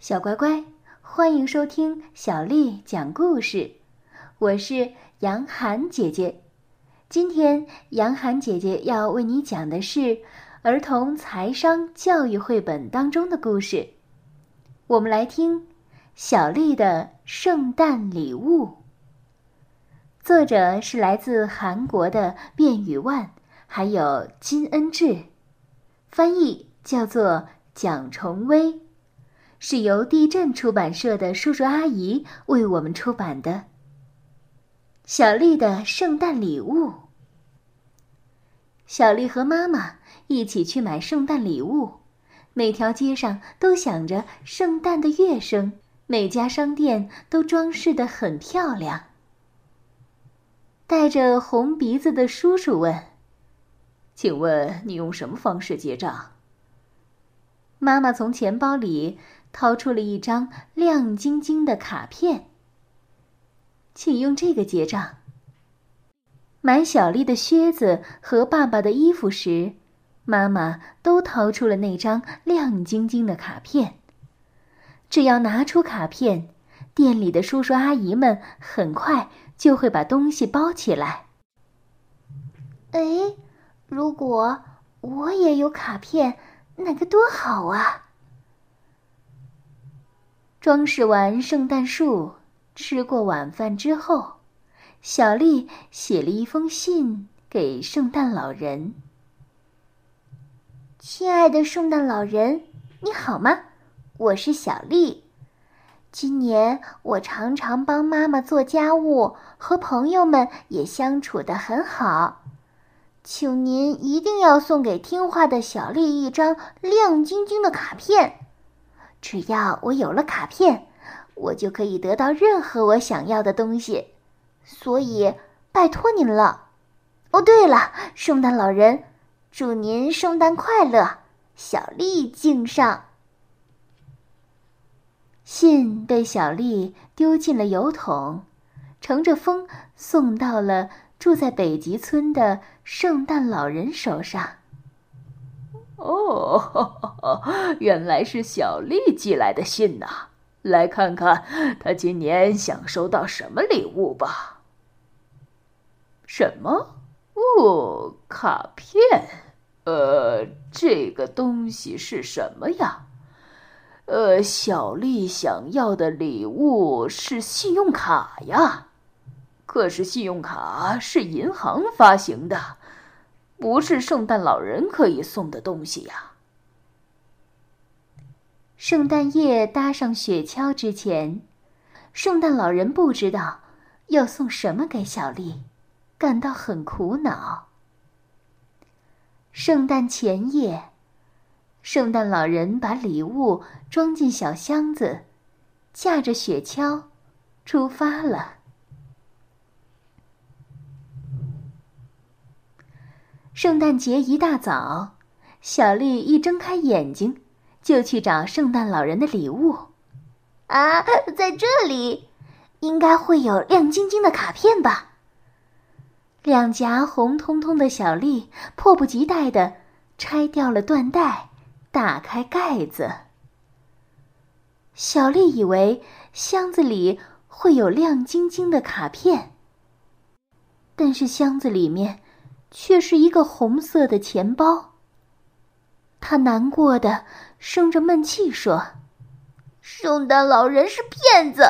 小乖乖，欢迎收听小丽讲故事。我是杨涵姐姐。今天杨涵姐姐要为你讲的是儿童财商教育绘本当中的故事。我们来听《小丽的圣诞礼物》。作者是来自韩国的卞宇万，还有金恩智，翻译叫做蒋崇威。是由地震出版社的叔叔阿姨为我们出版的《小丽的圣诞礼物》。小丽和妈妈一起去买圣诞礼物，每条街上都响着圣诞的乐声，每家商店都装饰的很漂亮。带着红鼻子的叔叔问：“请问你用什么方式结账？”妈妈从钱包里。掏出了一张亮晶晶的卡片，请用这个结账。买小丽的靴子和爸爸的衣服时，妈妈都掏出了那张亮晶晶的卡片。只要拿出卡片，店里的叔叔阿姨们很快就会把东西包起来。哎，如果我也有卡片，那该多好啊！装饰完圣诞树，吃过晚饭之后，小丽写了一封信给圣诞老人。亲爱的圣诞老人，你好吗？我是小丽。今年我常常帮妈妈做家务，和朋友们也相处得很好。请您一定要送给听话的小丽一张亮晶晶的卡片。只要我有了卡片，我就可以得到任何我想要的东西，所以拜托您了。哦，对了，圣诞老人，祝您圣诞快乐！小丽敬上。信被小丽丢进了邮筒，乘着风送到了住在北极村的圣诞老人手上。哦，原来是小丽寄来的信呐！来看看她今年想收到什么礼物吧。什么？哦，卡片。呃，这个东西是什么呀？呃，小丽想要的礼物是信用卡呀。可是信用卡是银行发行的。不是圣诞老人可以送的东西呀。圣诞夜搭上雪橇之前，圣诞老人不知道要送什么给小丽，感到很苦恼。圣诞前夜，圣诞老人把礼物装进小箱子，驾着雪橇出发了。圣诞节一大早，小丽一睁开眼睛，就去找圣诞老人的礼物。啊，在这里，应该会有亮晶晶的卡片吧？两颊红彤彤的小丽迫不及待地拆掉了缎带，打开盖子。小丽以为箱子里会有亮晶晶的卡片，但是箱子里面……却是一个红色的钱包。他难过的生着闷气说：“圣诞老人是骗子。”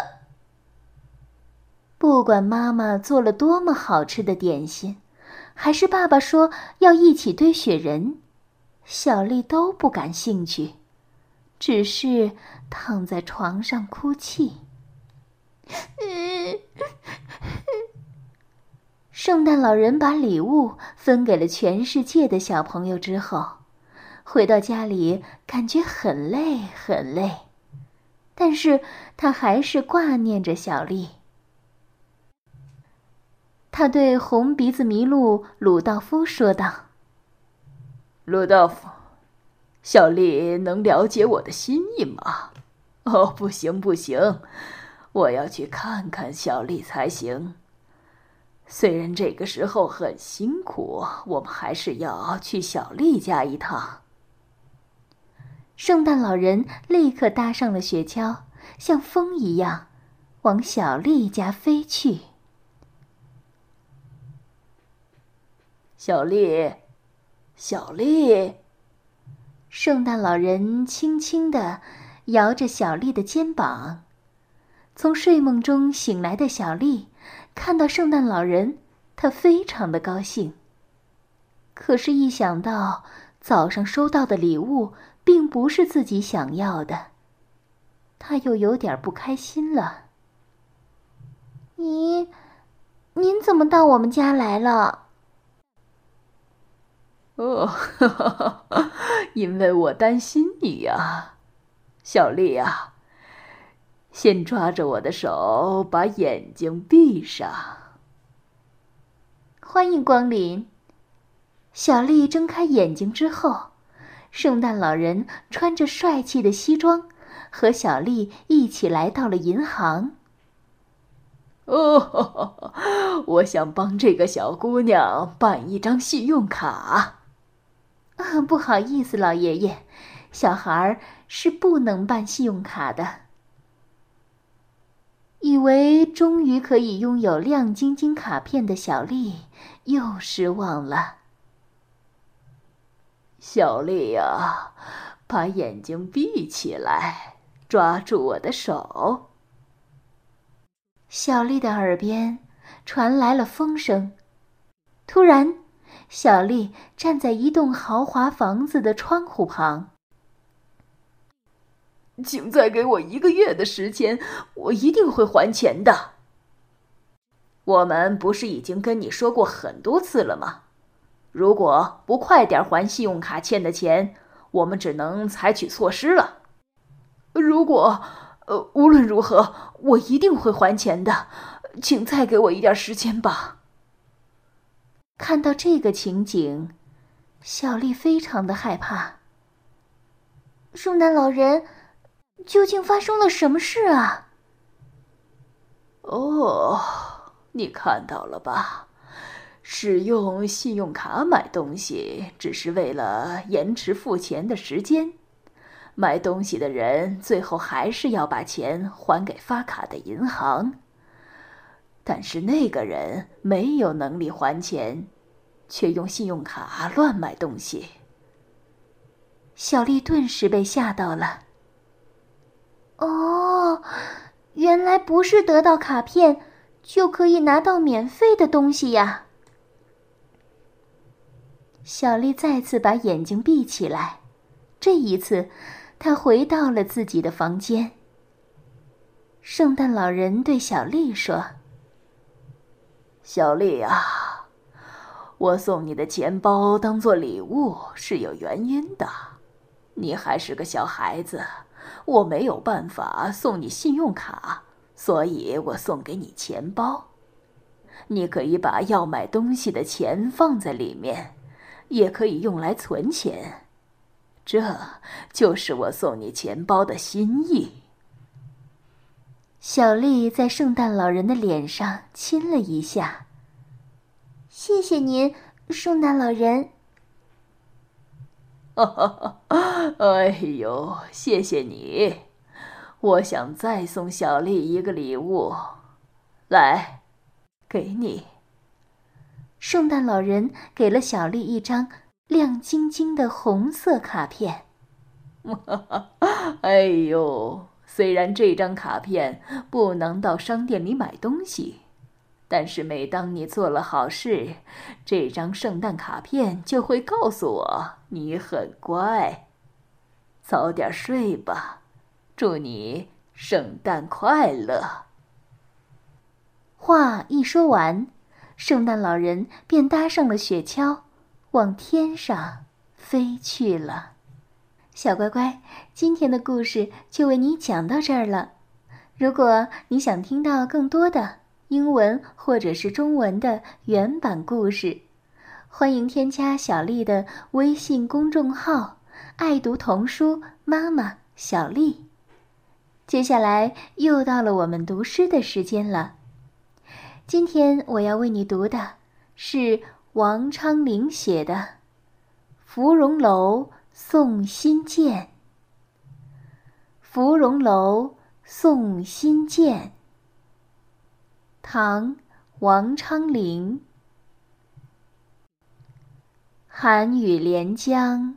不管妈妈做了多么好吃的点心，还是爸爸说要一起堆雪人，小丽都不感兴趣，只是躺在床上哭泣。圣诞老人把礼物分给了全世界的小朋友之后，回到家里感觉很累很累，但是他还是挂念着小丽。他对红鼻子麋鹿鲁道夫说道：“鲁道夫，小丽能了解我的心意吗？哦，不行不行，我要去看看小丽才行。”虽然这个时候很辛苦，我们还是要去小丽家一趟。圣诞老人立刻搭上了雪橇，像风一样往小丽家飞去。小丽，小丽。圣诞老人轻轻地摇着小丽的肩膀。从睡梦中醒来的小丽看到圣诞老人，他非常的高兴。可是，一想到早上收到的礼物并不是自己想要的，他又有点不开心了。您，您怎么到我们家来了？哦，因为我担心你呀，小丽呀。先抓着我的手，把眼睛闭上。欢迎光临。小丽睁开眼睛之后，圣诞老人穿着帅气的西装，和小丽一起来到了银行。哦，我想帮这个小姑娘办一张信用卡。啊，不好意思，老爷爷，小孩儿是不能办信用卡的。以为终于可以拥有亮晶晶卡片的小丽，又失望了。小丽呀，把眼睛闭起来，抓住我的手。小丽的耳边传来了风声。突然，小丽站在一栋豪华房子的窗户旁。请再给我一个月的时间，我一定会还钱的。我们不是已经跟你说过很多次了吗？如果不快点还信用卡欠的钱，我们只能采取措施了。如果，呃，无论如何，我一定会还钱的，请再给我一点时间吧。看到这个情景，小丽非常的害怕。圣诞老人。究竟发生了什么事啊？哦，你看到了吧？使用信用卡买东西只是为了延迟付钱的时间，买东西的人最后还是要把钱还给发卡的银行。但是那个人没有能力还钱，却用信用卡乱买东西。小丽顿时被吓到了。哦，原来不是得到卡片就可以拿到免费的东西呀！小丽再次把眼睛闭起来，这一次，她回到了自己的房间。圣诞老人对小丽说：“小丽啊，我送你的钱包当做礼物是有原因的，你还是个小孩子。”我没有办法送你信用卡，所以我送给你钱包。你可以把要买东西的钱放在里面，也可以用来存钱。这就是我送你钱包的心意。小丽在圣诞老人的脸上亲了一下。谢谢您，圣诞老人。哈哈哈！哎呦，谢谢你！我想再送小丽一个礼物，来，给你。圣诞老人给了小丽一张亮晶晶的红色卡片。哎呦，虽然这张卡片不能到商店里买东西。但是每当你做了好事，这张圣诞卡片就会告诉我你很乖。早点睡吧，祝你圣诞快乐。话一说完，圣诞老人便搭上了雪橇，往天上飞去了。小乖乖，今天的故事就为你讲到这儿了。如果你想听到更多的，英文或者是中文的原版故事，欢迎添加小丽的微信公众号“爱读童书妈妈小丽”。接下来又到了我们读诗的时间了。今天我要为你读的是王昌龄写的《芙蓉楼送辛渐》，芙蓉楼送辛渐。唐·王昌龄。寒雨连江